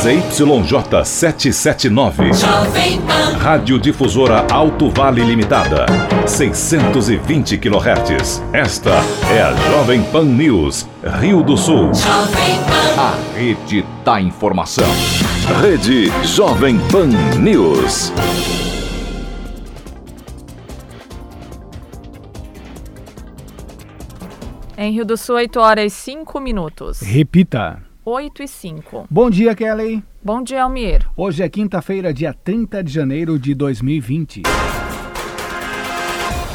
ZYJ 779. Rádio Difusora Alto Vale Limitada. 620 kHz. Esta é a Jovem Pan News, Rio do Sul. A rede da informação. Rede Jovem Pan News. Em Rio do Sul, 8 horas e 5 minutos. Repita. 8 e 5. Bom dia, Kelly. Bom dia, Almir. Hoje é quinta-feira, dia 30 de janeiro de 2020.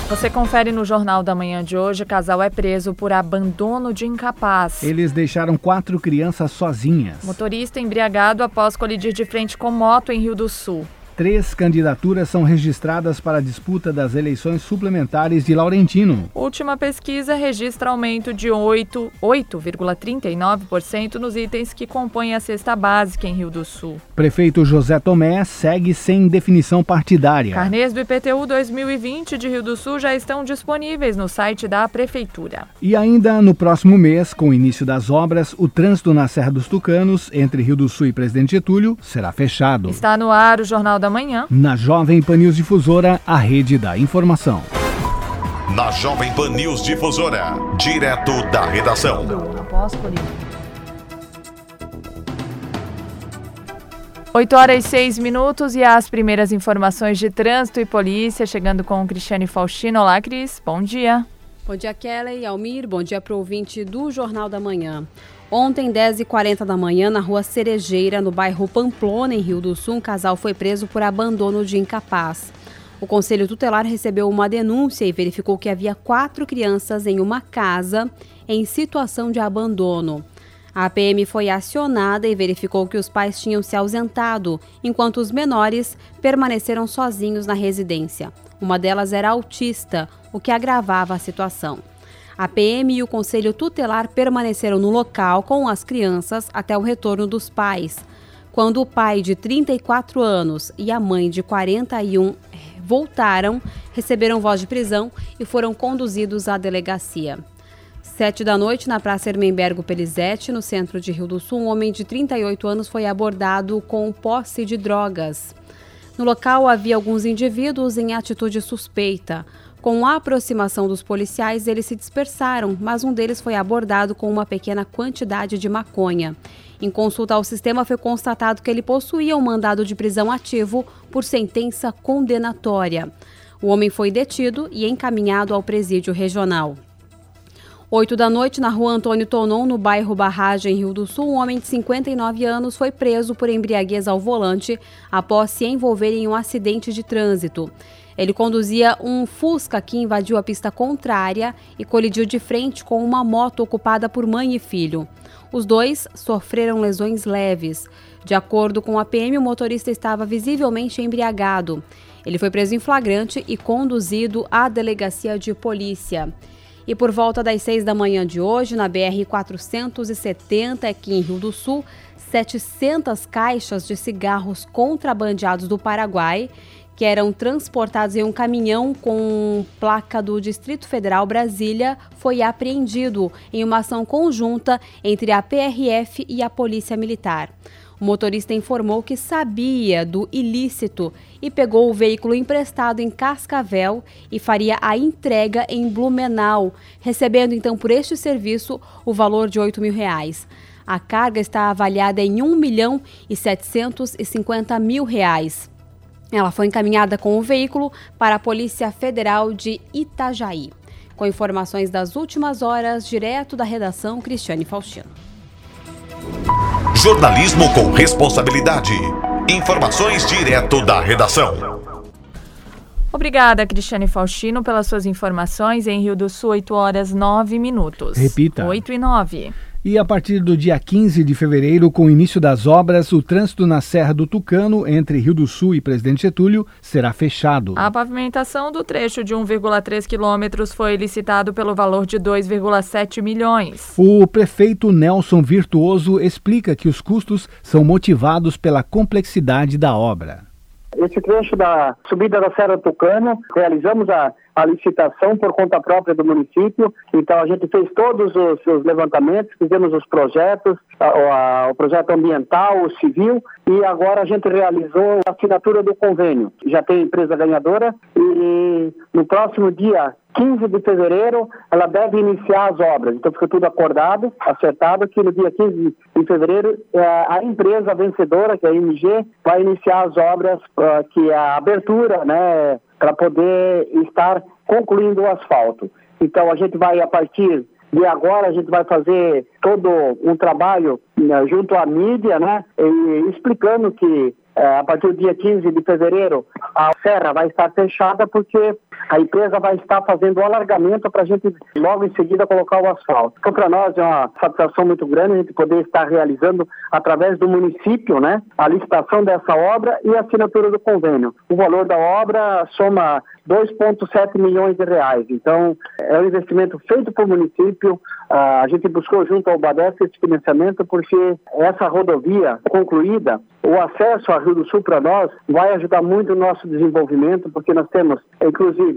Você confere no Jornal da Manhã de hoje: casal é preso por abandono de incapaz. Eles deixaram quatro crianças sozinhas. Motorista embriagado após colidir de frente com moto em Rio do Sul. Três candidaturas são registradas para a disputa das eleições suplementares de Laurentino. Última pesquisa registra aumento de 8,39% nos itens que compõem a cesta básica em Rio do Sul. Prefeito José Tomé segue sem definição partidária. Carnês do IPTU 2020 de Rio do Sul já estão disponíveis no site da Prefeitura. E ainda no próximo mês, com o início das obras, o trânsito na Serra dos Tucanos, entre Rio do Sul e Presidente Getúlio, será fechado. Está no ar o Jornal da Manhã. Na Jovem Pan News Difusora, a rede da informação. Na Jovem Pan News Difusora, direto da redação. Após colidir. 8 horas e 6 minutos e as primeiras informações de trânsito e polícia chegando com o Cristiane Faustino. Olá, Cris. Bom dia. Bom dia, Kelly e Almir. Bom dia para o ouvinte do Jornal da Manhã. Ontem, 10h40 da manhã, na rua Cerejeira, no bairro Pamplona, em Rio do Sul, um casal foi preso por abandono de incapaz. O Conselho Tutelar recebeu uma denúncia e verificou que havia quatro crianças em uma casa em situação de abandono. A PM foi acionada e verificou que os pais tinham se ausentado, enquanto os menores permaneceram sozinhos na residência. Uma delas era autista, o que agravava a situação. A PM e o Conselho Tutelar permaneceram no local com as crianças até o retorno dos pais. Quando o pai de 34 anos e a mãe de 41 voltaram, receberam voz de prisão e foram conduzidos à delegacia. Sete da noite, na Praça Hermenbergo Pelizete, no centro de Rio do Sul, um homem de 38 anos foi abordado com posse de drogas. No local havia alguns indivíduos em atitude suspeita. Com a aproximação dos policiais, eles se dispersaram, mas um deles foi abordado com uma pequena quantidade de maconha. Em consulta ao sistema, foi constatado que ele possuía um mandado de prisão ativo por sentença condenatória. O homem foi detido e encaminhado ao presídio regional. 8 da noite, na rua Antônio Tonon, no bairro Barragem, Rio do Sul, um homem de 59 anos foi preso por embriaguez ao volante após se envolver em um acidente de trânsito. Ele conduzia um Fusca que invadiu a pista contrária e colidiu de frente com uma moto ocupada por mãe e filho. Os dois sofreram lesões leves. De acordo com a PM, o motorista estava visivelmente embriagado. Ele foi preso em flagrante e conduzido à delegacia de polícia. E por volta das 6 da manhã de hoje, na BR-470, aqui em Rio do Sul, 700 caixas de cigarros contrabandeados do Paraguai, que eram transportados em um caminhão com placa do Distrito Federal Brasília, foi apreendido em uma ação conjunta entre a PRF e a Polícia Militar. O motorista informou que sabia do ilícito e pegou o veículo emprestado em Cascavel e faria a entrega em Blumenau, recebendo então por este serviço o valor de 8 mil reais. A carga está avaliada em 1 milhão e 750 mil reais. Ela foi encaminhada com o veículo para a Polícia Federal de Itajaí. Com informações das últimas horas, direto da redação, Cristiane Faustino. Jornalismo com responsabilidade. Informações direto da redação. Obrigada, Cristiane Faustino, pelas suas informações. Em Rio do Sul, 8 horas 9 minutos. Repita. 8 e 9. E a partir do dia 15 de fevereiro, com o início das obras, o trânsito na Serra do Tucano, entre Rio do Sul e Presidente Getúlio, será fechado. A pavimentação do trecho de 1,3 quilômetros foi licitado pelo valor de 2,7 milhões. O prefeito Nelson Virtuoso explica que os custos são motivados pela complexidade da obra. Esse trecho da subida da Serra Tucano, realizamos a, a licitação por conta própria do município. Então a gente fez todos os, os levantamentos, fizemos os projetos, a, a, o projeto ambiental, o civil, e agora a gente realizou a assinatura do convênio. Já tem empresa ganhadora e no próximo dia 15 de fevereiro ela deve iniciar as obras. Então fica tudo acordado, acertado, que no dia 15 de fevereiro é, a empresa vencedora, que é a IMG, vai iniciar as obras, uh, que é a abertura, né, para poder estar concluindo o asfalto. Então a gente vai, a partir de agora, a gente vai fazer todo um trabalho né, junto à mídia, né, explicando que é, a partir do dia 15 de fevereiro, a serra vai estar fechada porque a empresa vai estar fazendo o alargamento para a gente logo em seguida colocar o asfalto. Então, para nós é uma satisfação muito grande a gente poder estar realizando através do município, né, a licitação dessa obra e a assinatura do convênio. O valor da obra soma 2,7 milhões de reais. Então, é um investimento feito para o município. Ah, a gente buscou junto ao Badesco esse financiamento porque essa rodovia concluída, o acesso a Rio do Sul para nós vai ajudar muito o nosso desenvolvimento, porque nós temos, inclusive,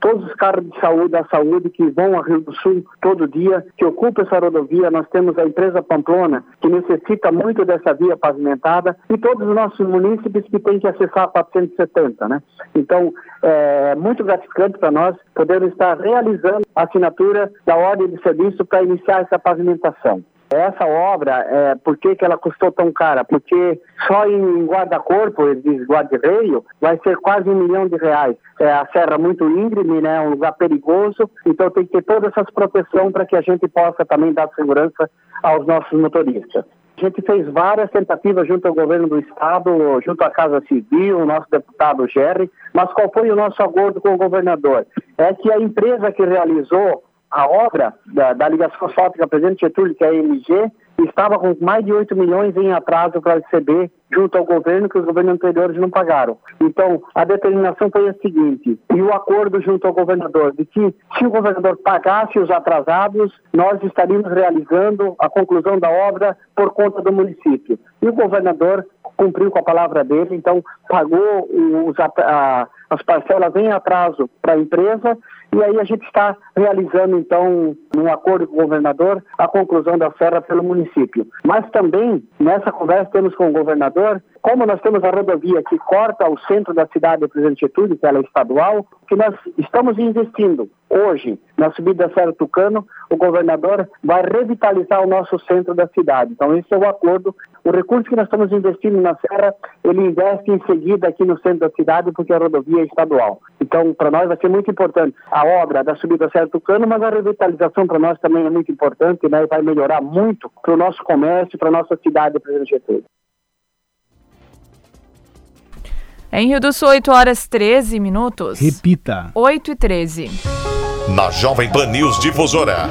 todos os carros de saúde da saúde que vão a Rio do Sul todo dia, que ocupam essa rodovia. Nós temos a empresa Pamplona, que necessita muito dessa via pavimentada, e todos os nossos munícipes que têm que acessar a 470, né? Então, é muito gratificante para nós poder estar realizando a assinatura da ordem de serviço para iniciar essa pavimentação. Essa obra, é, por que, que ela custou tão cara? Porque só em guarda-corpo, diz guarda-reio, vai ser quase um milhão de reais. É a serra muito íngreme, né, um lugar perigoso, então tem que ter todas essas proteções para que a gente possa também dar segurança aos nossos motoristas. A gente fez várias tentativas junto ao governo do estado, junto à Casa Civil, o nosso deputado Gerry, mas qual foi o nosso acordo com o governador? É que a empresa que realizou a obra da, da ligação asfáltica Presidente Getúlio, que é a MG, estava com mais de 8 milhões em atraso para receber junto ao governo que os governos anteriores não pagaram. Então, a determinação foi a seguinte, e o acordo junto ao governador, de que se o governador pagasse os atrasados, nós estaríamos realizando a conclusão da obra por conta do município. E o governador cumpriu com a palavra dele, então pagou os, a, as parcelas em atraso para a empresa e aí a gente está realizando, então, num acordo com o governador, a conclusão da serra pelo município. Mas também, nessa conversa temos com o governador, como nós temos a rodovia que corta o centro da cidade do Presidente Getúlio, que ela é estadual, que nós estamos investindo hoje na subida da Serra Tucano, o governador vai revitalizar o nosso centro da cidade. Então, esse é o acordo. O recurso que nós estamos investindo na Serra, ele investe em seguida aqui no centro da cidade, porque a rodovia é estadual. Então, para nós vai ser muito importante a obra da subida da Serra Tucano, mas a revitalização para nós também é muito importante, né? E vai melhorar muito para o nosso comércio, para a nossa cidade, Presidente Getúlio. Em Rio do Sul, 8 horas 13 minutos. Repita. 8 e 13. Na Jovem Pan News Difusora.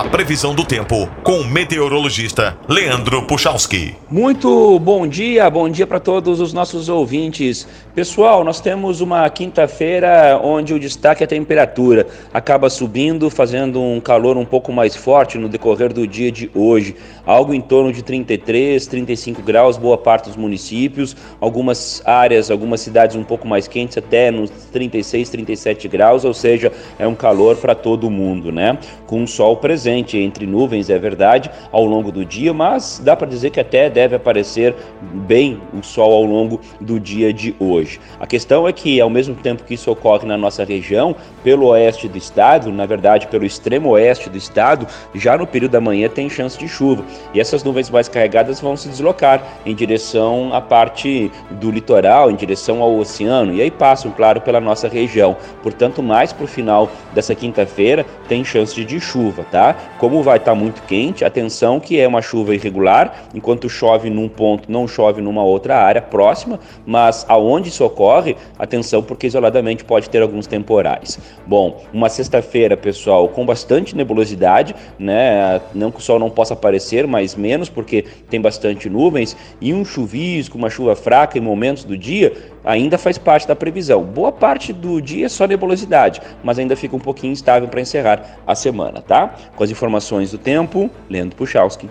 A previsão do tempo com o meteorologista Leandro Puchalski. Muito bom dia, bom dia para todos os nossos ouvintes. Pessoal, nós temos uma quinta-feira onde o destaque é a temperatura. Acaba subindo, fazendo um calor um pouco mais forte no decorrer do dia de hoje. Algo em torno de 33, 35 graus, boa parte dos municípios. Algumas áreas, algumas cidades um pouco mais quentes, até nos 36, 37 graus, ou seja, é um calor para todo mundo, né? Com o sol presente entre nuvens, é verdade, ao longo do dia, mas dá para dizer que até deve aparecer bem o sol ao longo do dia de hoje. A questão é que, ao mesmo tempo que isso ocorre na nossa região, pelo oeste do estado, na verdade pelo extremo oeste do estado, já no período da manhã tem chance de chuva. E essas nuvens mais carregadas vão se deslocar em direção à parte do litoral, em direção ao oceano, e aí passam, claro, pela nossa região. Portanto, mais para o final dessa quinta-feira tem chance de chuva, tá? Como vai estar tá muito quente, atenção que é uma chuva irregular, enquanto chove num ponto, não chove numa outra área próxima, mas aonde isso ocorre, atenção porque isoladamente pode ter alguns temporais. Bom, uma sexta-feira, pessoal, com bastante nebulosidade, né? Não que o sol não possa aparecer, mas menos porque tem bastante nuvens e um chuvisco, uma chuva fraca em momentos do dia, ainda faz parte da previsão. Boa parte do dia é só nebulosidade, mas ainda fica um pouquinho instável para encerrar a semana, tá? Com as informações do tempo, Leandro Puchalski.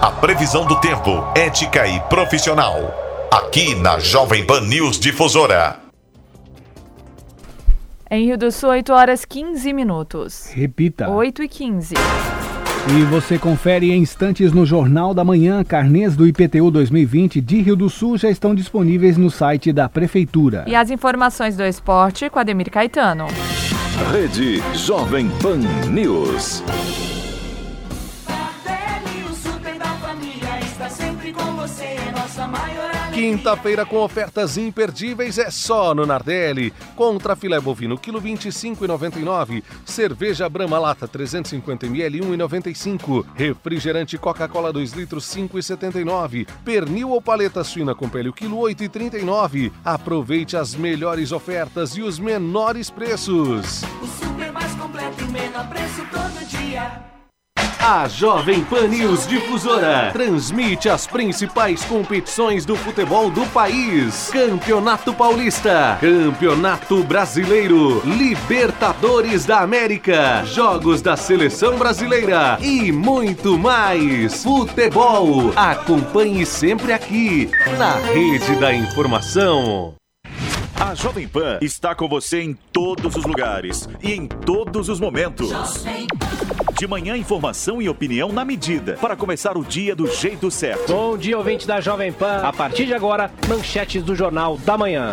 A previsão do tempo, ética e profissional. aqui na Jovem Pan News Difusora. Em Rio do Sul, 8 horas 15 minutos. Repita. 8 e 15. E você confere em instantes no Jornal da Manhã. Carnês do IPTU 2020 de Rio do Sul já estão disponíveis no site da Prefeitura. E as informações do esporte com Ademir Caetano. Rede Jovem Pan News. Quinta-feira com ofertas imperdíveis é só no Nardelli. Contra filé bovino, quilo 25,99. Cerveja Brahma Lata 350ml 1,95. Refrigerante Coca-Cola 2 litros 5,79. Pernil ou paleta suína com pele, o quilo 8,39. Aproveite as melhores ofertas e os menores preços. O super mais completo e menor preço todo dia. A Jovem Pan News Difusora transmite as principais competições do futebol do país: Campeonato Paulista, Campeonato Brasileiro, Libertadores da América, Jogos da Seleção Brasileira e muito mais. Futebol. Acompanhe sempre aqui na Rede da Informação. A Jovem Pan está com você em todos os lugares e em todos os momentos. De manhã, informação e opinião na medida, para começar o dia do jeito certo. Bom dia, ouvinte da Jovem Pan. A partir de agora, manchetes do Jornal da Manhã.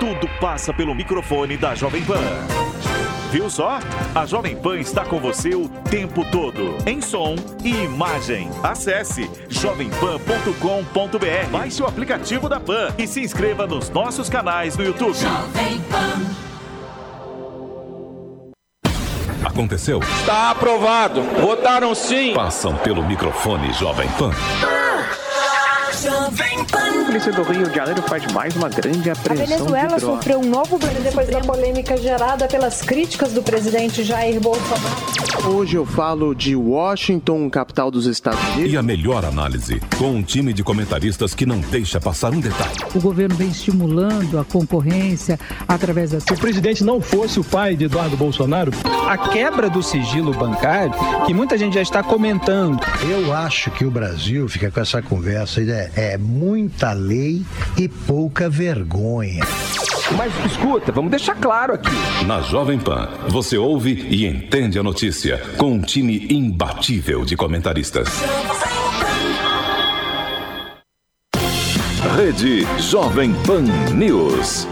tudo passa pelo microfone da Jovem Pan. Viu só? A Jovem Pan está com você o tempo todo, em som e imagem. Acesse jovempan.com.br, baixe o aplicativo da Pan e se inscreva nos nossos canais no YouTube. Jovem Pan. Aconteceu? Está aprovado. Votaram sim. Passam pelo microfone Jovem Pan. A polícia do Rio de Janeiro faz mais uma grande apreensão. A Venezuela de sofreu um novo depois da polêmica gerada pelas críticas do presidente Jair Bolsonaro. Hoje eu falo de Washington, capital dos Estados Unidos. E a melhor análise, com um time de comentaristas que não deixa passar um detalhe. O governo vem estimulando a concorrência através da. Se o presidente não fosse o pai de Eduardo Bolsonaro, a quebra do sigilo bancário, que muita gente já está comentando. Eu acho que o Brasil fica com essa conversa é, é muita lei e pouca vergonha. Mas escuta, vamos deixar claro aqui. Na Jovem Pan, você ouve e entende a notícia com um time imbatível de comentaristas. Rede Jovem Pan News.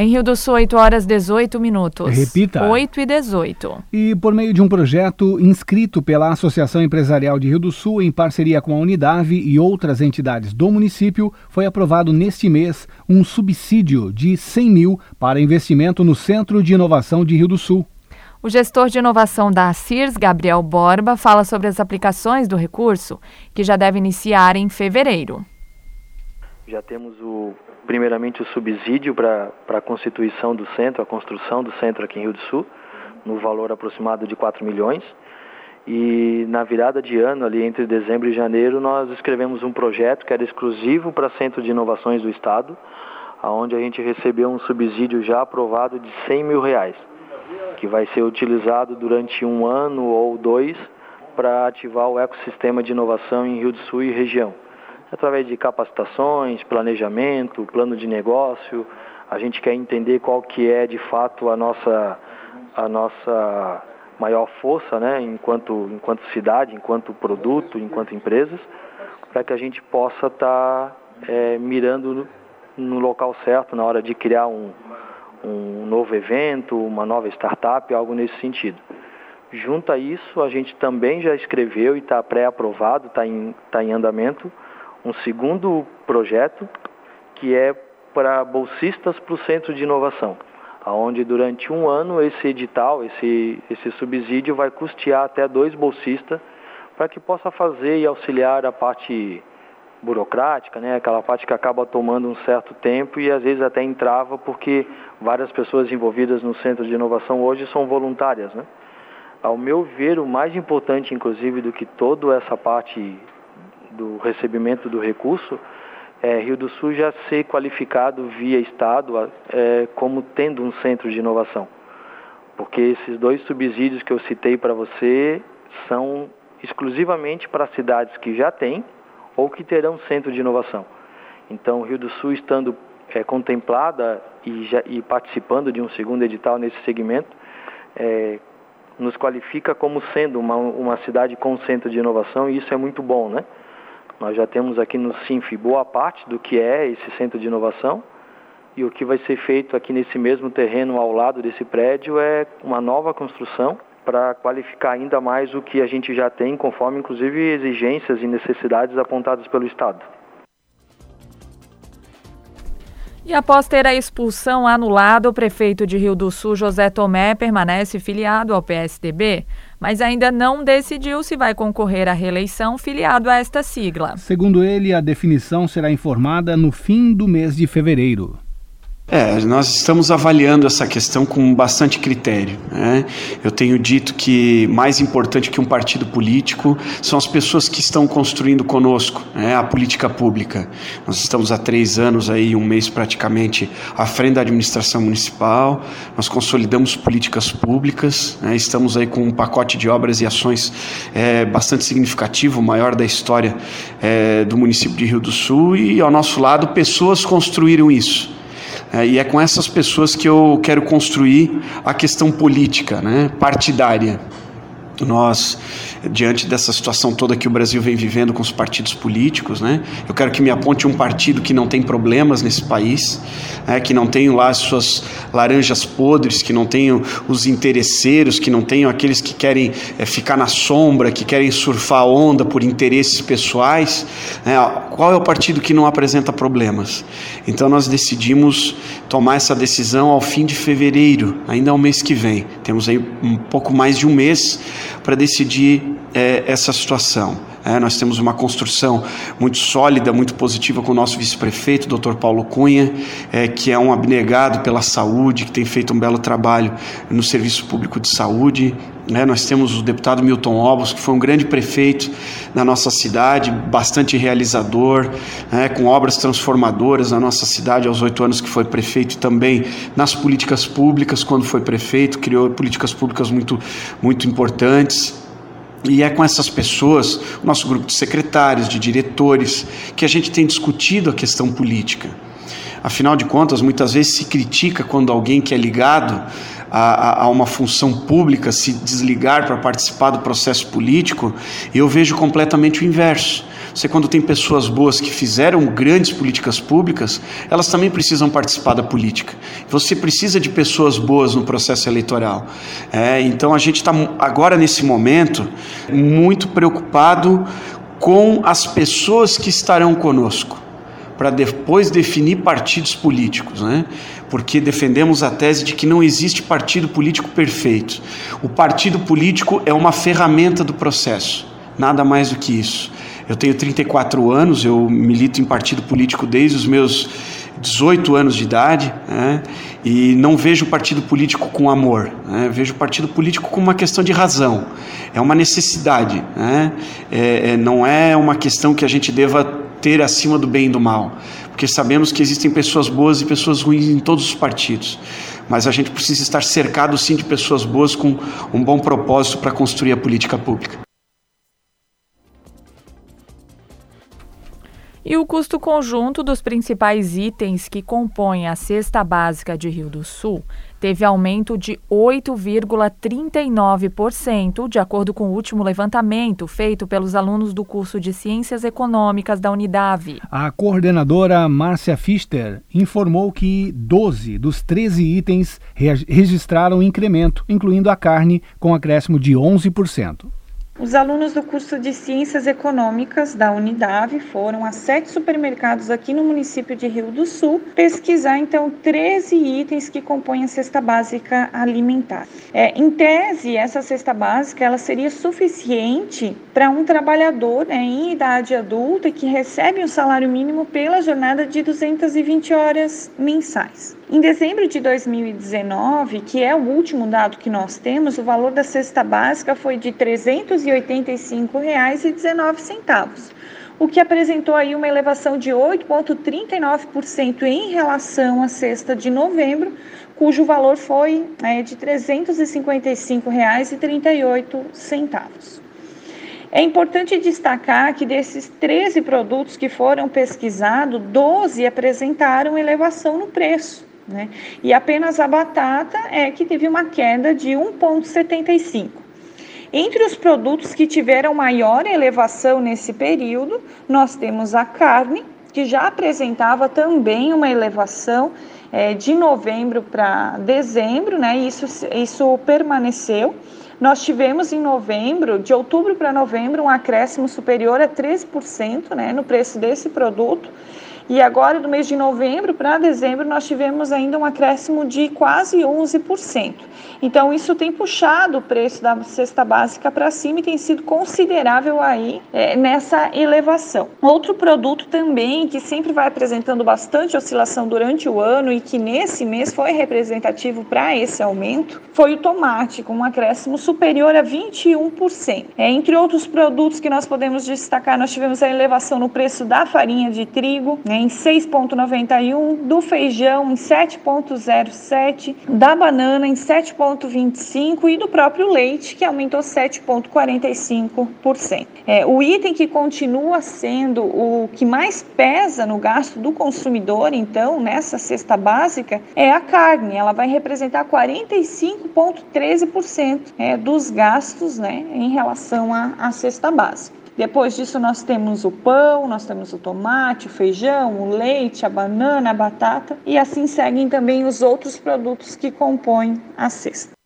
Em Rio do Sul, 8 horas 18 minutos. Repita. 8 e 18. E por meio de um projeto inscrito pela Associação Empresarial de Rio do Sul, em parceria com a Unidade e outras entidades do município, foi aprovado neste mês um subsídio de 100 mil para investimento no Centro de Inovação de Rio do Sul. O gestor de inovação da CIRS, Gabriel Borba, fala sobre as aplicações do recurso, que já deve iniciar em fevereiro. Já temos o primeiramente o subsídio para a constituição do centro, a construção do centro aqui em Rio do Sul, no valor aproximado de 4 milhões. E na virada de ano, ali entre dezembro e janeiro, nós escrevemos um projeto que era exclusivo para Centro de Inovações do Estado, onde a gente recebeu um subsídio já aprovado de 100 mil reais, que vai ser utilizado durante um ano ou dois para ativar o ecossistema de inovação em Rio do Sul e região através de capacitações, planejamento, plano de negócio. A gente quer entender qual que é de fato a nossa, a nossa maior força, né, enquanto, enquanto cidade, enquanto produto, enquanto empresas, para que a gente possa estar tá, é, mirando no, no, local certo na hora de criar um, um novo evento, uma nova startup, algo nesse sentido. Junto a isso, a gente também já escreveu e está pré-aprovado, está em, tá em andamento, um segundo projeto que é para bolsistas para o Centro de Inovação, onde durante um ano esse edital, esse, esse subsídio vai custear até dois bolsistas para que possa fazer e auxiliar a parte burocrática, né? Aquela parte que acaba tomando um certo tempo e às vezes até entrava porque várias pessoas envolvidas no centro de inovação hoje são voluntárias, né? Ao meu ver, o mais importante, inclusive, do que toda essa parte do recebimento do recurso é Rio do Sul já ser qualificado via Estado é, como tendo um centro de inovação. Porque esses dois subsídios que eu citei para você são exclusivamente para cidades que já têm ou que terão centro de inovação. Então, Rio do Sul estando é, contemplada e, já, e, participando de um segundo edital nesse segmento, é, nos qualifica como sendo uma, uma cidade com centro de inovação e isso é muito bom, né? Nós já temos aqui no SINF boa parte do que é esse centro de inovação e o que vai ser feito aqui nesse mesmo terreno ao lado desse prédio é uma nova construção para qualificar ainda mais o que a gente já tem, conforme inclusive exigências e necessidades apontadas pelo Estado. E após ter a expulsão anulada, o prefeito de Rio do Sul, José Tomé, permanece filiado ao PSDB, mas ainda não decidiu se vai concorrer à reeleição filiado a esta sigla. Segundo ele, a definição será informada no fim do mês de fevereiro. É, nós estamos avaliando essa questão com bastante critério. Né? Eu tenho dito que mais importante que um partido político são as pessoas que estão construindo conosco né, a política pública. Nós estamos há três anos aí, um mês praticamente, à frente da administração municipal. Nós consolidamos políticas públicas. Né? Estamos aí com um pacote de obras e ações é, bastante significativo, o maior da história é, do município de Rio do Sul. E ao nosso lado, pessoas construíram isso. É, e é com essas pessoas que eu quero construir a questão política, né, partidária. Nós diante dessa situação toda que o Brasil vem vivendo com os partidos políticos, né? Eu quero que me aponte um partido que não tem problemas nesse país, né? que não tenha lá as suas laranjas podres, que não tenha os interesseiros, que não tenham aqueles que querem é, ficar na sombra, que querem surfar onda por interesses pessoais. Né? Qual é o partido que não apresenta problemas? Então nós decidimos tomar essa decisão ao fim de fevereiro, ainda ao mês que vem. Temos aí um pouco mais de um mês para decidir é, essa situação. É, nós temos uma construção muito sólida, muito positiva com o nosso vice-prefeito, Dr. Paulo Cunha, é, que é um abnegado pela saúde, que tem feito um belo trabalho no serviço público de saúde. É, nós temos o deputado Milton Obos, que foi um grande prefeito na nossa cidade, bastante realizador, é, com obras transformadoras na nossa cidade aos oito anos que foi prefeito e também nas políticas públicas quando foi prefeito, criou políticas públicas muito, muito importantes. E é com essas pessoas, nosso grupo de secretários, de diretores, que a gente tem discutido a questão política. Afinal de contas, muitas vezes se critica quando alguém que é ligado a, a, uma função pública se desligar para participar do processo político, eu vejo completamente o inverso. Você, quando tem pessoas boas que fizeram grandes políticas públicas, elas também precisam participar da política. Você precisa de pessoas boas no processo eleitoral. É, então, a gente está agora, nesse momento, muito preocupado com as pessoas que estarão conosco para depois definir partidos políticos, né? Porque defendemos a tese de que não existe partido político perfeito. O partido político é uma ferramenta do processo, nada mais do que isso. Eu tenho 34 anos, eu milito em partido político desde os meus 18 anos de idade, né? e não vejo o partido político com amor, né? vejo o partido político como uma questão de razão, é uma necessidade, né? é, é, não é uma questão que a gente deva ter acima do bem e do mal, porque sabemos que existem pessoas boas e pessoas ruins em todos os partidos, mas a gente precisa estar cercado sim de pessoas boas com um bom propósito para construir a política pública. E o custo conjunto dos principais itens que compõem a cesta básica de Rio do Sul teve aumento de 8,39%, de acordo com o último levantamento feito pelos alunos do curso de Ciências Econômicas da Unidade. A coordenadora Márcia Fister informou que 12 dos 13 itens registraram incremento, incluindo a carne, com acréscimo de 11%. Os alunos do curso de Ciências Econômicas da Unidade foram a sete supermercados aqui no município de Rio do Sul pesquisar então 13 itens que compõem a cesta básica alimentar. É, em tese, essa cesta básica ela seria suficiente para um trabalhador né, em idade adulta que recebe um salário mínimo pela jornada de 220 horas mensais. Em dezembro de 2019, que é o último dado que nós temos, o valor da cesta básica foi de R$ 385,19, o que apresentou aí uma elevação de 8,39% em relação à cesta de novembro, cujo valor foi é, de R$ 355,38. É importante destacar que desses 13 produtos que foram pesquisados, 12 apresentaram elevação no preço. Né? E apenas a batata é que teve uma queda de 1,75. Entre os produtos que tiveram maior elevação nesse período, nós temos a carne, que já apresentava também uma elevação é, de novembro para dezembro, né? Isso, isso permaneceu. Nós tivemos em novembro, de outubro para novembro, um acréscimo superior a 13% né, no preço desse produto. E agora, do mês de novembro para dezembro, nós tivemos ainda um acréscimo de quase 11%. Então, isso tem puxado o preço da cesta básica para cima e tem sido considerável aí é, nessa elevação. Outro produto também que sempre vai apresentando bastante oscilação durante o ano e que nesse mês foi representativo para esse aumento foi o tomate, com um acréscimo superior a 21%. É, entre outros produtos que nós podemos destacar, nós tivemos a elevação no preço da farinha de trigo, né, em 6,91, do feijão em 7,07, da banana em 7,25 e do próprio leite, que aumentou 7,45%. É, o item que continua sendo o que mais pesa no gasto do consumidor, então, nessa cesta básica, é a carne. Ela vai representar 45,13% é, dos gastos né, em relação à, à cesta básica. Depois disso, nós temos o pão, nós temos o tomate, o feijão, o leite, a banana, a batata e assim seguem também os outros produtos que compõem a cesta.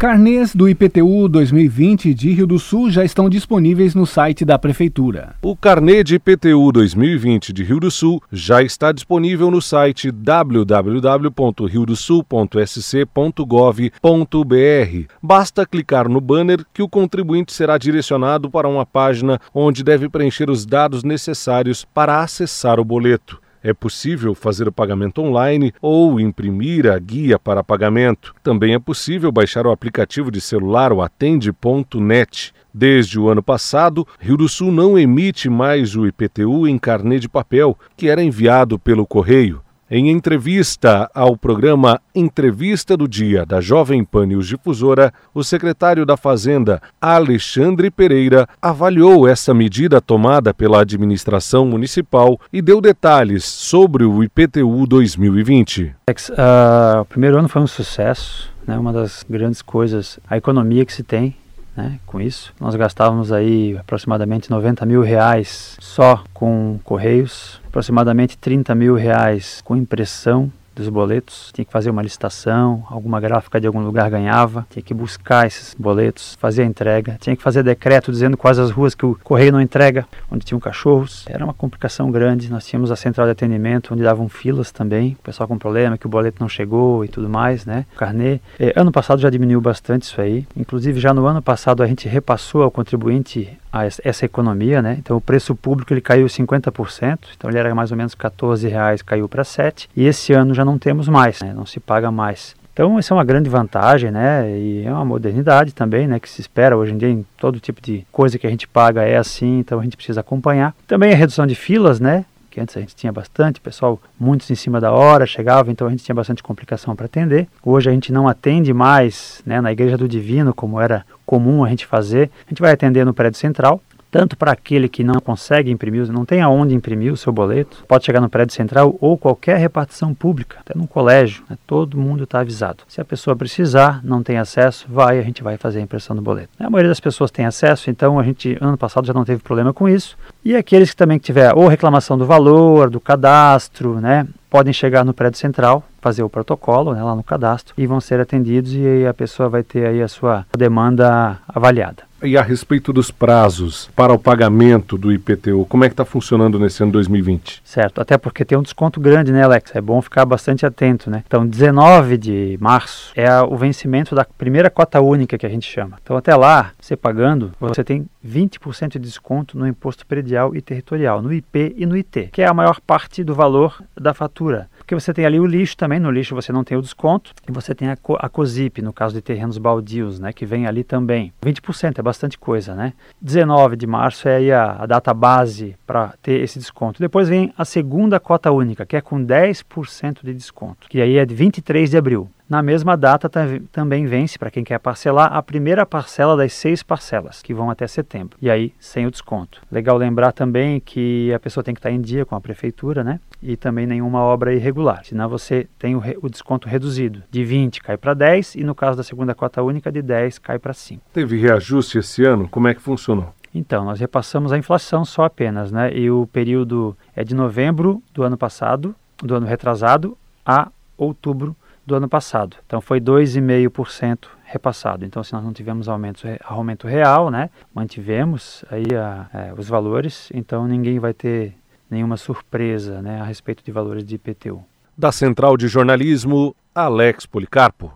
Carnês do IPTU 2020 de Rio do Sul já estão disponíveis no site da Prefeitura. O carnê de IPTU 2020 de Rio do Sul já está disponível no site www.riodosul.sc.gov.br. Basta clicar no banner que o contribuinte será direcionado para uma página onde deve preencher os dados necessários para acessar o boleto. É possível fazer o pagamento online ou imprimir a guia para pagamento. Também é possível baixar o aplicativo de celular o Atende.net. Desde o ano passado, Rio do Sul não emite mais o IPTU em carnê de papel, que era enviado pelo correio. Em entrevista ao programa Entrevista do Dia da Jovem Pan News Difusora, o secretário da Fazenda, Alexandre Pereira, avaliou essa medida tomada pela administração municipal e deu detalhes sobre o IPTU 2020. Uh, o primeiro ano foi um sucesso, né? uma das grandes coisas, a economia que se tem né, com isso. Nós gastávamos aí aproximadamente 90 mil reais só com correios, aproximadamente 30 mil reais com impressão dos boletos, tinha que fazer uma licitação, alguma gráfica de algum lugar ganhava, tinha que buscar esses boletos, fazer a entrega, tinha que fazer decreto dizendo quais as ruas que o correio não entrega, onde tinham cachorros. Era uma complicação grande. Nós tínhamos a central de atendimento, onde davam filas também, o pessoal com problema, que o boleto não chegou e tudo mais, né? O carnê. É, ano passado já diminuiu bastante isso aí. Inclusive, já no ano passado a gente repassou ao contribuinte a essa economia, né? Então o preço público ele caiu 50%, então ele era mais ou menos 14 reais, caiu para 7 e esse ano já não temos mais, né? não se paga mais. Então isso é uma grande vantagem, né? E é uma modernidade também, né? Que se espera hoje em dia em todo tipo de coisa que a gente paga é assim, então a gente precisa acompanhar. Também a redução de filas, né? Que antes a gente tinha bastante, pessoal muitos em cima da hora chegava, então a gente tinha bastante complicação para atender. Hoje a gente não atende mais né, na Igreja do Divino, como era comum a gente fazer. A gente vai atender no prédio central, tanto para aquele que não consegue imprimir, não tem aonde imprimir o seu boleto, pode chegar no prédio central ou qualquer repartição pública, até no colégio, né? todo mundo está avisado. Se a pessoa precisar, não tem acesso, vai, a gente vai fazer a impressão do boleto. A maioria das pessoas tem acesso, então a gente, ano passado, já não teve problema com isso. E aqueles que também tiver ou reclamação do valor, do cadastro, né, podem chegar no prédio central, fazer o protocolo né, lá no cadastro e vão ser atendidos e aí a pessoa vai ter aí a sua demanda avaliada. E a respeito dos prazos para o pagamento do IPTU, como é que está funcionando nesse ano 2020? Certo, até porque tem um desconto grande, né, Alex? É bom ficar bastante atento, né? Então, 19 de março é o vencimento da primeira cota única que a gente chama. Então, até lá, você pagando, você tem 20% de desconto no imposto predial e territorial, no IP e no IT, que é a maior parte do valor da fatura. Porque você tem ali o lixo também, no lixo você não tem o desconto, e você tem a, co a COSIP, no caso de terrenos baldios, né, que vem ali também. 20% é bastante coisa, né? 19 de março é a, a data base para ter esse desconto. Depois vem a segunda cota única, que é com 10% de desconto, que aí é de 23 de abril. Na mesma data também vence, para quem quer parcelar, a primeira parcela das seis parcelas, que vão até setembro. E aí, sem o desconto. Legal lembrar também que a pessoa tem que estar em dia com a prefeitura, né? E também nenhuma obra irregular. Senão você tem o, o desconto reduzido. De 20 cai para 10 e no caso da segunda cota única, de 10 cai para 5. Teve reajuste esse ano? Como é que funcionou? Então, nós repassamos a inflação só apenas, né? E o período é de novembro do ano passado, do ano retrasado, a outubro do ano passado. Então foi 2,5% repassado. Então se nós não tivemos aumento, aumento real, né, mantivemos aí a, é, os valores, então ninguém vai ter nenhuma surpresa né, a respeito de valores de IPTU. Da Central de Jornalismo, Alex Policarpo.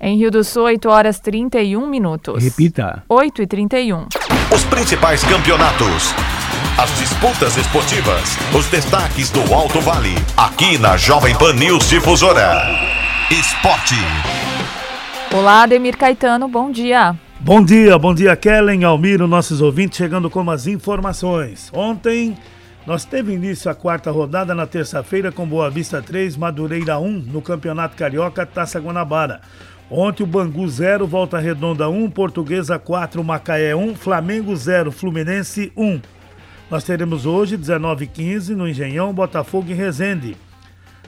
Em Rio do Sul, 8 horas 31 minutos. Repita. 8 e 31. Os principais campeonatos as disputas esportivas, os destaques do Alto Vale, aqui na Jovem Pan News Difusora. Esporte. Olá, Ademir Caetano, bom dia. Bom dia, bom dia, Kellen, Almiro, nossos ouvintes, chegando com as informações. Ontem nós teve início a quarta rodada na terça-feira com Boa Vista 3, Madureira 1 no Campeonato Carioca Taça Guanabara. Ontem o Bangu 0, Volta Redonda 1, Portuguesa 4, Macaé 1, Flamengo 0, Fluminense 1. Nós teremos hoje, 19h15, no Engenhão, Botafogo e Resende.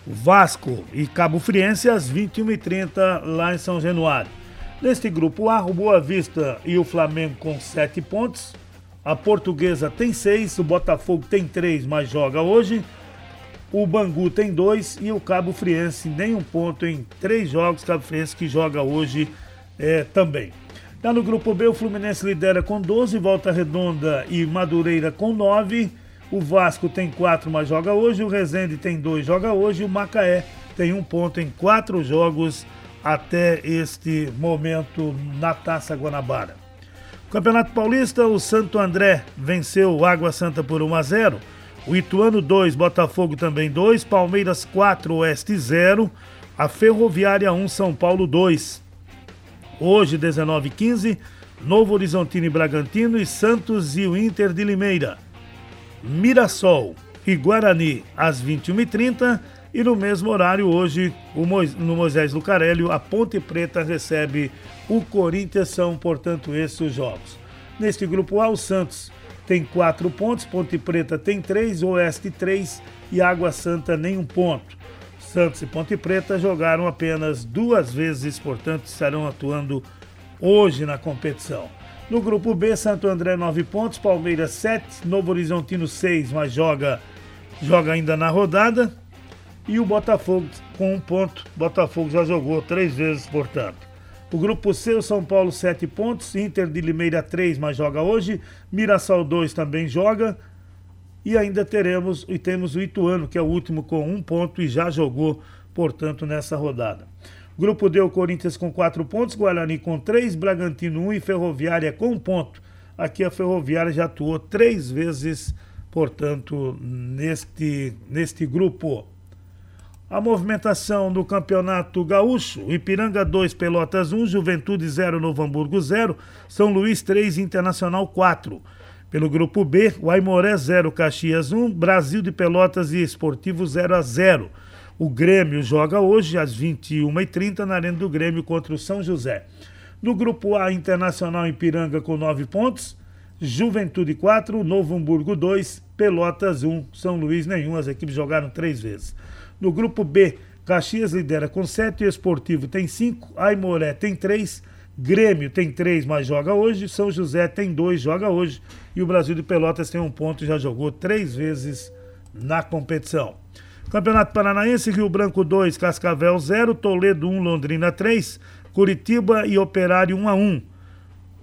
Vasco e Cabo Friense às 21h30 lá em São Januário. Neste grupo A, o Boa Vista e o Flamengo com 7 pontos. A Portuguesa tem 6, o Botafogo tem 3, mas joga hoje. O Bangu tem 2 e o Cabo Friense nenhum ponto em 3 jogos. Cabo Friense que joga hoje é, também. Já no grupo B, o Fluminense lidera com 12, Volta Redonda e Madureira com 9. O Vasco tem 4, mas joga hoje. O Rezende tem 2, joga hoje. O Macaé tem um ponto em 4 jogos até este momento na Taça Guanabara. Campeonato Paulista, o Santo André venceu o Água Santa por 1 a 0. O Ituano 2, Botafogo também 2, Palmeiras 4, Oeste 0, a Ferroviária 1, São Paulo 2. Hoje, 19h15, Novo Horizontino e Bragantino e Santos e o Inter de Limeira. Mirassol e Guarani às 21h30 e no mesmo horário hoje no Moisés Lucarelli a Ponte Preta recebe o Corinthians, são portanto esses os jogos. Neste grupo A o Santos tem quatro pontos, Ponte Preta tem três, Oeste três e Água Santa nenhum ponto. Santos e Ponte Preta jogaram apenas duas vezes, portanto estarão atuando hoje na competição. No grupo B, Santo André 9 pontos, Palmeiras 7, Novo Horizontino 6, mas joga, joga ainda na rodada. E o Botafogo com um ponto. Botafogo já jogou três vezes, portanto. O grupo C, o São Paulo 7 pontos, Inter de Limeira 3, mas joga hoje. Mirassol 2 também joga. E ainda teremos e temos o Ituano, que é o último com um ponto e já jogou, portanto, nessa rodada. Grupo D, o Corinthians com quatro pontos, Guarani com três, Bragantino um e Ferroviária com um ponto. Aqui a Ferroviária já atuou três vezes, portanto, neste, neste grupo. A movimentação do Campeonato Gaúcho, Ipiranga 2, Pelotas 1, Juventude 0, Novo Hamburgo 0, São Luís 3, Internacional 4. Pelo grupo B, o Aimoré 0, Caxias 1, Brasil de Pelotas e Esportivo 0 a 0. O Grêmio joga hoje às 21h30 na Arena do Grêmio contra o São José. No grupo A, Internacional Ipiranga com 9 pontos, Juventude 4, Novo Hamburgo 2, Pelotas 1, São Luís nenhum. As equipes jogaram três vezes. No grupo B, Caxias lidera com 7, Esportivo tem 5, Aimoré tem 3, Grêmio tem três, mas joga hoje. São José tem dois, joga hoje. E o Brasil de Pelotas tem um ponto e já jogou três vezes na competição. Campeonato Paranaense, Rio Branco 2, Cascavel 0, Toledo 1, Londrina 3, Curitiba e Operário 1 a 1.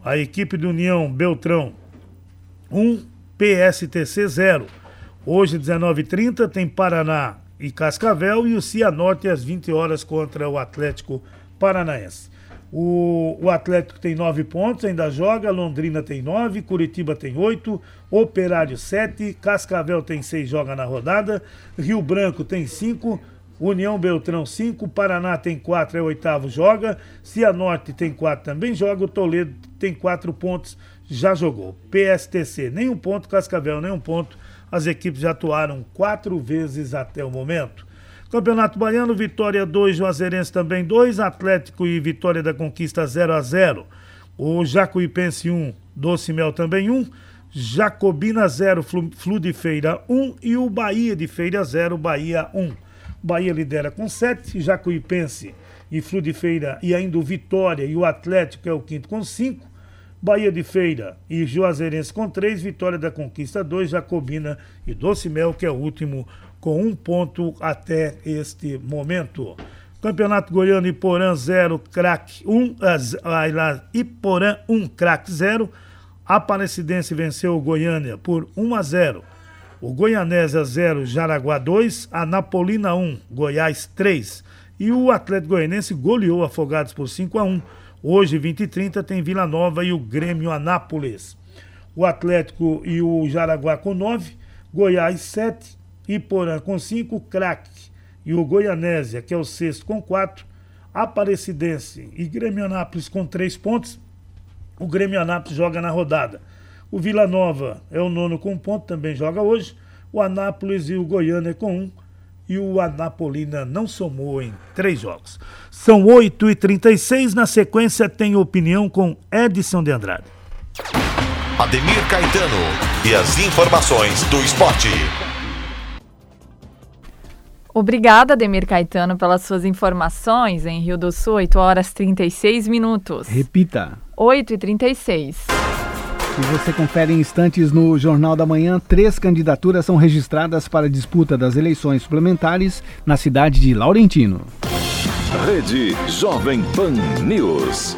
A equipe do União Beltrão 1, PSTC 0. Hoje, 19h30, tem Paraná e Cascavel e o Cianorte às 20 horas contra o Atlético Paranaense. O, o Atlético tem nove pontos, ainda joga. Londrina tem nove, Curitiba tem oito, Operário sete, Cascavel tem seis, joga na rodada. Rio Branco tem cinco, União Beltrão cinco, Paraná tem quatro, é o oitavo, joga. Cianorte tem quatro, também joga. O Toledo tem quatro pontos, já jogou. PSTC, nenhum ponto. Cascavel, nenhum ponto. As equipes já atuaram quatro vezes até o momento. Campeonato Baiano, Vitória 2, Juazeirense também 2, Atlético e Vitória da Conquista 0 a 0 O Jacuipense 1, Doce Mel também 1, Jacobina 0, Flu de Feira 1 e o Bahia de Feira 0, Bahia 1. Bahia lidera com 7, Jacuipense e Flu de Feira e ainda o Vitória e o Atlético é o quinto com 5. Bahia de Feira e Juazeirense com 3, Vitória da Conquista 2, Jacobina e Doce Mel, que é o último com um ponto até este momento. Campeonato Goiano Iporã 0, craque 1, ah, Iporã 1, um, craque 0. Aparecidense venceu o Goiânia por 1 a 0. O Goianésia 0, Jaraguá 2, Anapolina 1, Goiás 3. E o Atlético Goianense goleou Afogados por 5 a 1. Hoje, 20 e 30, tem Vila Nova e o Grêmio Anápolis. O Atlético e o Jaraguá com 9, Goiás 7, Iporã com 5, Craque e o Goianésia, que é o sexto, com 4, Aparecidense e Grêmio Anápolis com 3 pontos. O Grêmio Anápolis joga na rodada. O Vila Nova é o nono com um ponto, também joga hoje. O Anápolis e o Goiânia com um. E o Anapolina não somou em três jogos. São 8h36. Na sequência, tem opinião com Edson de Andrade. Ademir Caetano e as informações do esporte. Obrigada, Demir Caetano, pelas suas informações em Rio do Sul, 8 horas 36 minutos. Repita. 8 e 36. E você confere em instantes no Jornal da Manhã, três candidaturas são registradas para a disputa das eleições suplementares na cidade de Laurentino. Rede Jovem Pan News.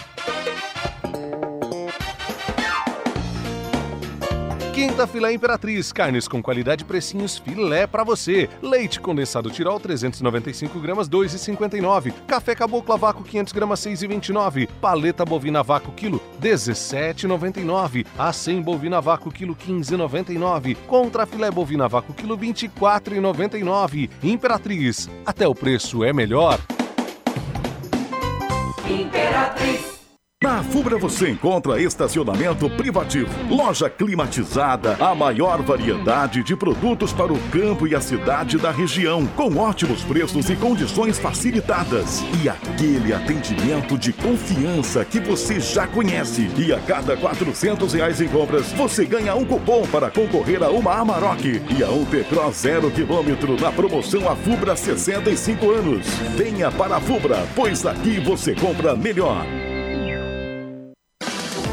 Quinta filé Imperatriz, carnes com qualidade e precinhos filé para você. Leite condensado Tirol 395 gramas 2,59. Café Caboclo Vácuo 500 gramas 6,29. Paleta bovina Vácuo quilo 17,99. A 100 bovina Vácuo quilo 15,99. Contra filé bovina Vácuo quilo 24,99. Imperatriz, até o preço é melhor. Imperatriz na Fubra você encontra estacionamento privativo, loja climatizada, a maior variedade de produtos para o campo e a cidade da região, com ótimos preços e condições facilitadas. E aquele atendimento de confiança que você já conhece. E a cada 400 reais em compras, você ganha um cupom para concorrer a uma Amarok e a um T-Cross zero quilômetro na promoção A Fubra 65 anos. Venha para a Fubra, pois aqui você compra melhor.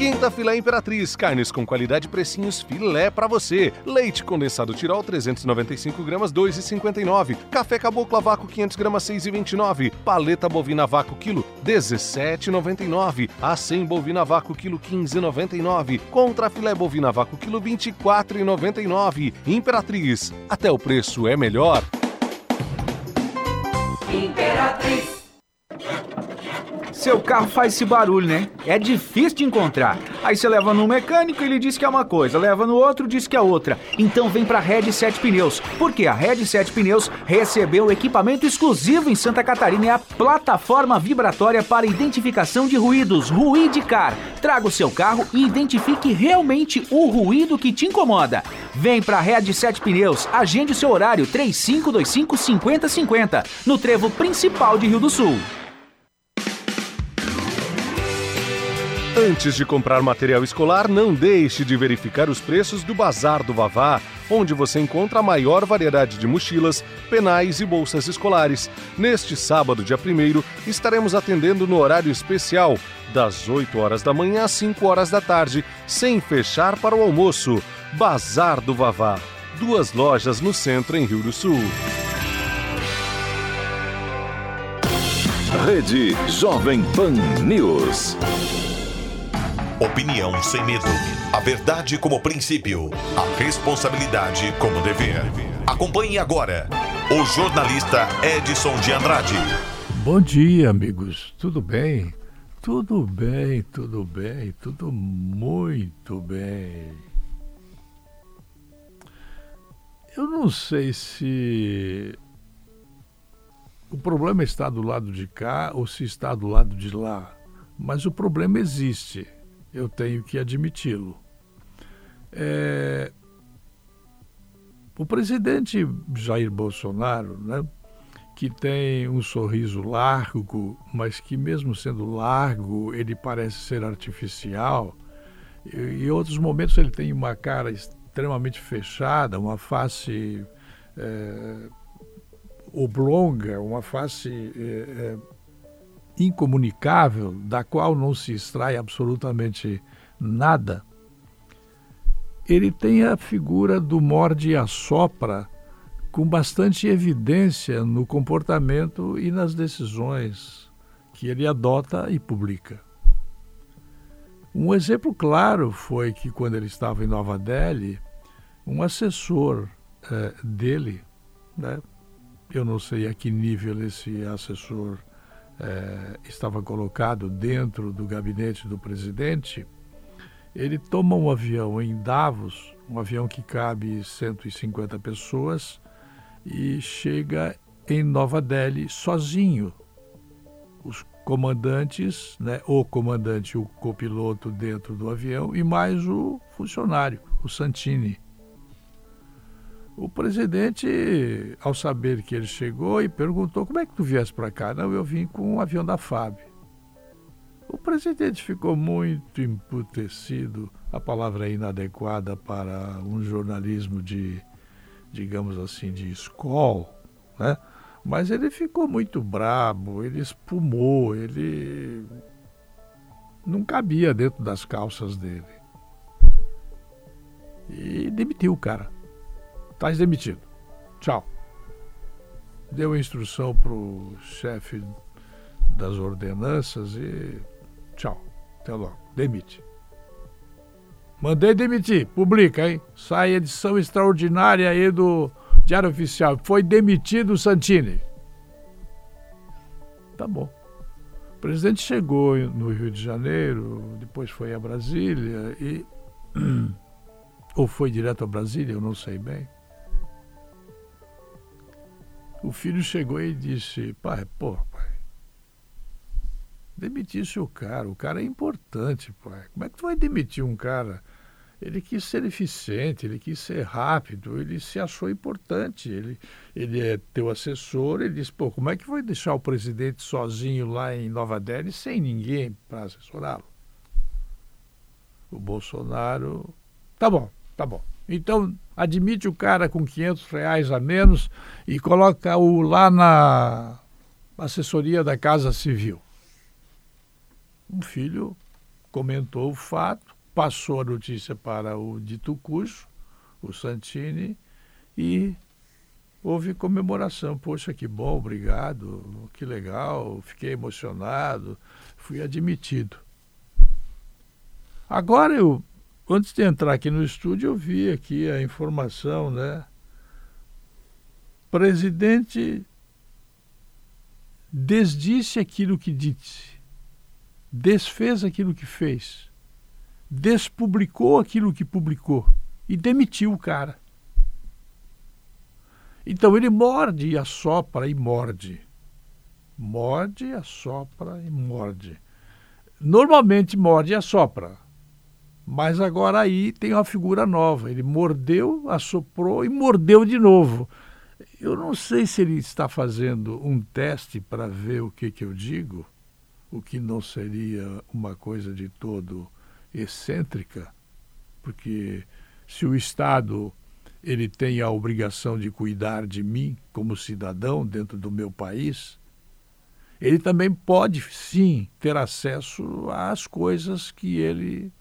Quinta filé Imperatriz, carnes com qualidade e precinhos filé para você. Leite condensado Tirol 395 gramas 2,59. Café Caboclo a vácuo 500 gramas 6,29. Paleta bovina vácuo quilo 17,99. A 100 bovina vácuo quilo 15,99. Contra filé bovina vácuo quilo 24,99. Imperatriz, até o preço é melhor. Imperatriz. Seu carro faz esse barulho, né? É difícil de encontrar. Aí você leva no mecânico, ele diz que é uma coisa, leva no outro, diz que é outra. Então vem pra Red 7 Pneus, porque a Red 7 Pneus recebeu equipamento exclusivo em Santa Catarina, é a plataforma vibratória para identificação de ruídos, Ruidicar. Traga o seu carro e identifique realmente o ruído que te incomoda. Vem pra Red 7 Pneus, agende o seu horário 3525 5050, no trevo principal de Rio do Sul. Antes de comprar material escolar, não deixe de verificar os preços do Bazar do Vavá, onde você encontra a maior variedade de mochilas, penais e bolsas escolares. Neste sábado, dia 1 estaremos atendendo no horário especial, das 8 horas da manhã às 5 horas da tarde, sem fechar para o almoço. Bazar do Vavá. Duas lojas no centro, em Rio do Sul. Rede Jovem Pan News. Opinião sem medo. A verdade como princípio. A responsabilidade como dever. Acompanhe agora o jornalista Edson de Andrade. Bom dia, amigos. Tudo bem? Tudo bem, tudo bem, tudo muito bem. Eu não sei se o problema está do lado de cá ou se está do lado de lá, mas o problema existe eu tenho que admiti-lo. É... O presidente Jair Bolsonaro, né, que tem um sorriso largo, mas que mesmo sendo largo, ele parece ser artificial. E em outros momentos ele tem uma cara extremamente fechada, uma face é, oblonga, uma face é, é incomunicável, da qual não se extrai absolutamente nada, ele tem a figura do morde e assopra com bastante evidência no comportamento e nas decisões que ele adota e publica. Um exemplo claro foi que, quando ele estava em Nova Delhi, um assessor eh, dele, né, eu não sei a que nível esse assessor eh, estava colocado dentro do gabinete do presidente, ele toma um avião em Davos, um avião que cabe 150 pessoas, e chega em Nova Delhi sozinho. Os comandantes, né, o comandante, o copiloto dentro do avião e mais o funcionário, o Santini. O presidente, ao saber que ele chegou, e perguntou: como é que tu viesse para cá? Não, eu vim com um avião da FAB. O presidente ficou muito emputecido, a palavra é inadequada para um jornalismo de, digamos assim, de escola, né? Mas ele ficou muito brabo, ele espumou, ele não cabia dentro das calças dele. E demitiu o cara. Estás demitido. Tchau. Deu instrução para o chefe das ordenanças e tchau. Até logo. Demite. Mandei demitir. Publica, hein? Sai edição extraordinária aí do Diário Oficial. Foi demitido o Santini. Tá bom. O presidente chegou no Rio de Janeiro, depois foi a Brasília e. Ou foi direto a Brasília, eu não sei bem. O filho chegou e disse: Pai, pô, pai, demitisse o cara. O cara é importante, pai. Como é que tu vai demitir um cara? Ele quis ser eficiente, ele quis ser rápido, ele se achou importante. Ele, ele é teu assessor. Ele disse: pô, como é que vai deixar o presidente sozinho lá em Nova Delhi sem ninguém para assessorá-lo? O Bolsonaro. Tá bom, tá bom. Então, admite o cara com 500 reais a menos e coloca-o lá na assessoria da Casa Civil. O filho comentou o fato, passou a notícia para o dito cujo, o Santini, e houve comemoração. Poxa, que bom, obrigado, que legal, fiquei emocionado, fui admitido. Agora eu, antes de entrar aqui no estúdio, eu vi aqui a informação, né? Presidente desdisse aquilo que disse, desfez aquilo que fez, despublicou aquilo que publicou e demitiu o cara. Então ele morde, assopra e morde. Morde, assopra e morde. Normalmente morde e assopra. Mas agora aí tem uma figura nova. Ele mordeu, assoprou e mordeu de novo. Eu não sei se ele está fazendo um teste para ver o que, que eu digo, o que não seria uma coisa de todo excêntrica, porque se o Estado ele tem a obrigação de cuidar de mim como cidadão dentro do meu país, ele também pode sim ter acesso às coisas que ele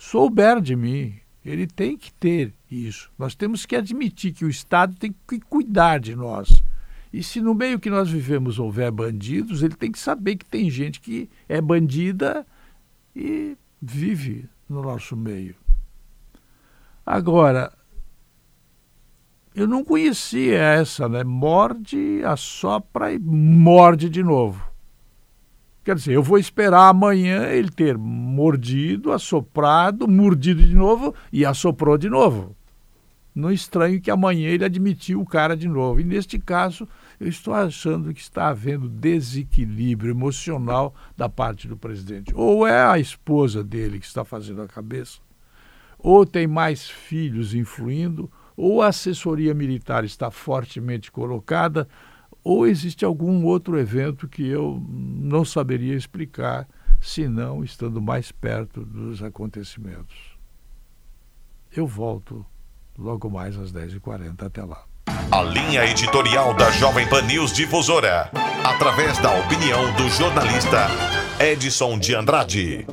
souber de mim. Ele tem que ter isso. Nós temos que admitir que o Estado tem que cuidar de nós. E se no meio que nós vivemos houver bandidos, ele tem que saber que tem gente que é bandida e vive no nosso meio. Agora, eu não conhecia essa, né? Morde, assopra e morde de novo. Quer dizer, eu vou esperar amanhã ele ter mordido, assoprado, mordido de novo e assoprou de novo. Não estranho que amanhã ele admitiu o cara de novo. E neste caso, eu estou achando que está havendo desequilíbrio emocional da parte do presidente. Ou é a esposa dele que está fazendo a cabeça, ou tem mais filhos influindo, ou a assessoria militar está fortemente colocada, ou existe algum outro evento que eu não saberia explicar, se não estando mais perto dos acontecimentos. Eu volto logo mais às 10h40. Até lá. A linha editorial da Jovem Pan News Difusora, através da opinião do jornalista Edson de Andrade.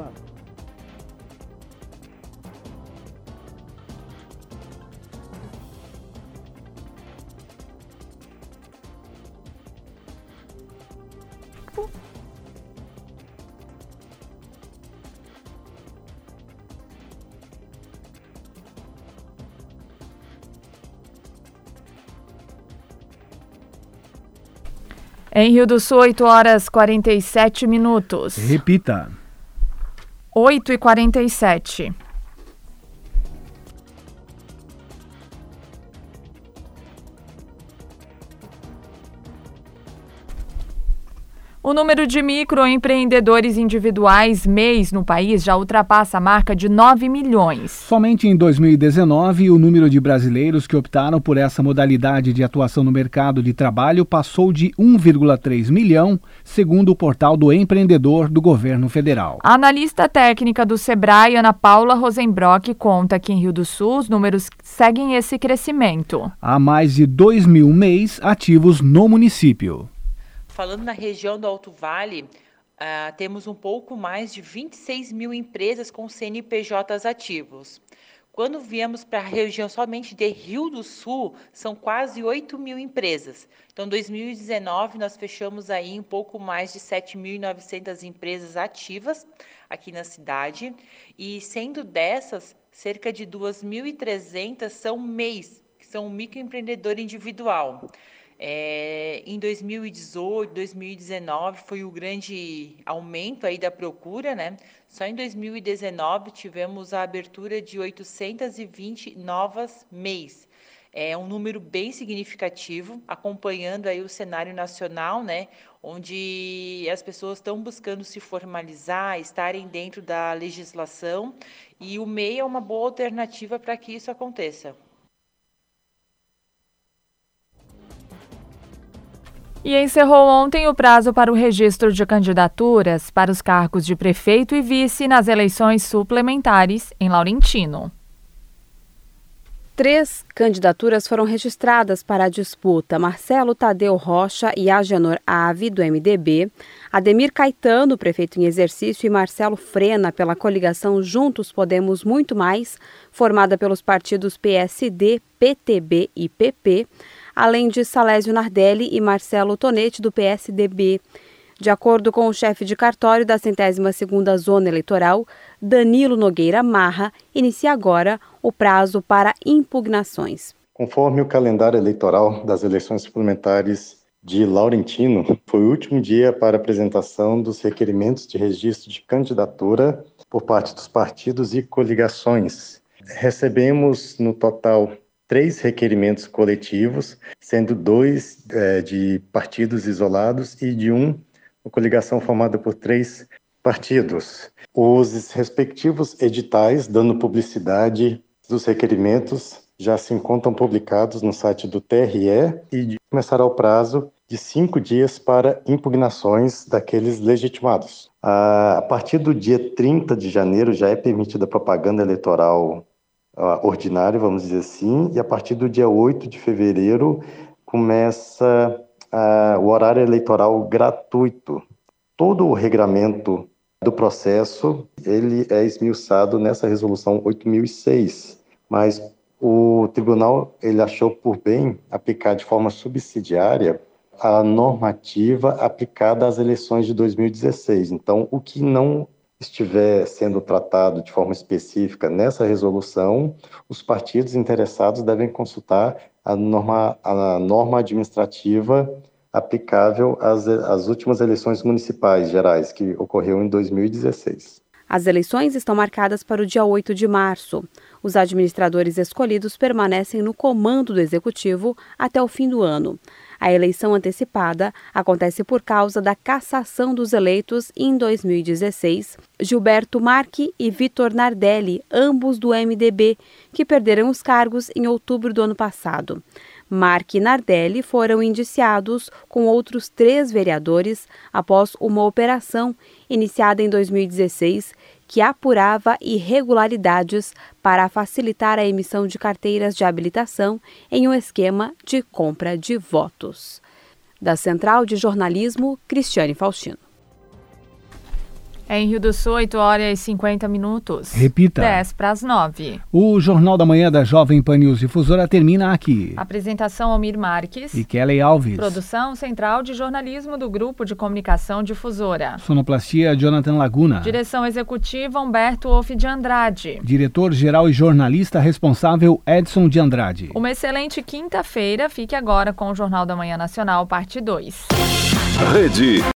Em Rio do Sul, 8 horas 47 minutos. Repita. 8 e 47. O número de microempreendedores individuais mês no país já ultrapassa a marca de 9 milhões. Somente em 2019, o número de brasileiros que optaram por essa modalidade de atuação no mercado de trabalho passou de 1,3 milhão, segundo o portal do empreendedor do governo federal. A analista técnica do Sebrae, Ana Paula Rosenbrock, conta que em Rio do Sul os números seguem esse crescimento. Há mais de 2 mil mês ativos no município falando na região do Alto Vale, uh, temos um pouco mais de 26 mil empresas com CNPJs ativos. Quando viemos para a região somente de Rio do Sul, são quase 8 mil empresas. Então, 2019, nós fechamos aí um pouco mais de 7.900 empresas ativas aqui na cidade. E sendo dessas, cerca de 2.300 são MEIs, que são um microempreendedor individual. É, em 2018, 2019 foi o grande aumento aí da procura, né? Só em 2019 tivemos a abertura de 820 novas MEIs. É um número bem significativo, acompanhando aí o cenário nacional, né? Onde as pessoas estão buscando se formalizar, estarem dentro da legislação, e o MEI é uma boa alternativa para que isso aconteça. E encerrou ontem o prazo para o registro de candidaturas para os cargos de prefeito e vice nas eleições suplementares em Laurentino. Três candidaturas foram registradas para a disputa: Marcelo Tadeu Rocha e Agenor Ave, do MDB, Ademir Caetano, prefeito em exercício, e Marcelo Frena, pela coligação Juntos Podemos Muito Mais, formada pelos partidos PSD, PTB e PP, além de Salésio Nardelli e Marcelo Tonete, do PSDB. De acordo com o chefe de cartório da centésima segunda zona eleitoral, Danilo Nogueira Marra, inicia agora o prazo para impugnações. Conforme o calendário eleitoral das eleições suplementares de Laurentino, foi o último dia para apresentação dos requerimentos de registro de candidatura por parte dos partidos e coligações. Recebemos, no total, três requerimentos coletivos, sendo dois é, de partidos isolados e de um uma coligação formada por três partidos. Os respectivos editais dando publicidade dos requerimentos já se encontram publicados no site do TRE e começará o prazo de cinco dias para impugnações daqueles legitimados. A partir do dia 30 de janeiro já é permitida propaganda eleitoral ordinária, vamos dizer assim, e a partir do dia 8 de fevereiro começa uh, o horário eleitoral gratuito. Todo o regramento do processo ele é esmiuçado nessa resolução 8006, mas o tribunal ele achou por bem aplicar de forma subsidiária a normativa aplicada às eleições de 2016. Então, o que não estiver sendo tratado de forma específica nessa resolução, os partidos interessados devem consultar a norma, a norma administrativa aplicável às, às últimas eleições municipais gerais, que ocorreu em 2016. As eleições estão marcadas para o dia 8 de março. Os administradores escolhidos permanecem no comando do executivo até o fim do ano. A eleição antecipada acontece por causa da cassação dos eleitos em 2016, Gilberto Marque e Vitor Nardelli, ambos do MDB, que perderam os cargos em outubro do ano passado. Marque e Nardelli foram indiciados com outros três vereadores após uma operação iniciada em 2016 que apurava irregularidades para facilitar a emissão de carteiras de habilitação em um esquema de compra de votos. Da Central de Jornalismo, Cristiane Faustino. É em Rio do Sul, 8 horas e 50 minutos. Repita. 10 para as 9. O Jornal da Manhã da Jovem Pan News Difusora termina aqui. Apresentação Almir Marques. E Kelly Alves. Produção Central de Jornalismo do Grupo de Comunicação Difusora. Sonoplastia Jonathan Laguna. Direção Executiva Humberto Wolff de Andrade. Diretor-Geral e Jornalista Responsável Edson de Andrade. Uma excelente quinta-feira. Fique agora com o Jornal da Manhã Nacional, parte 2. Rede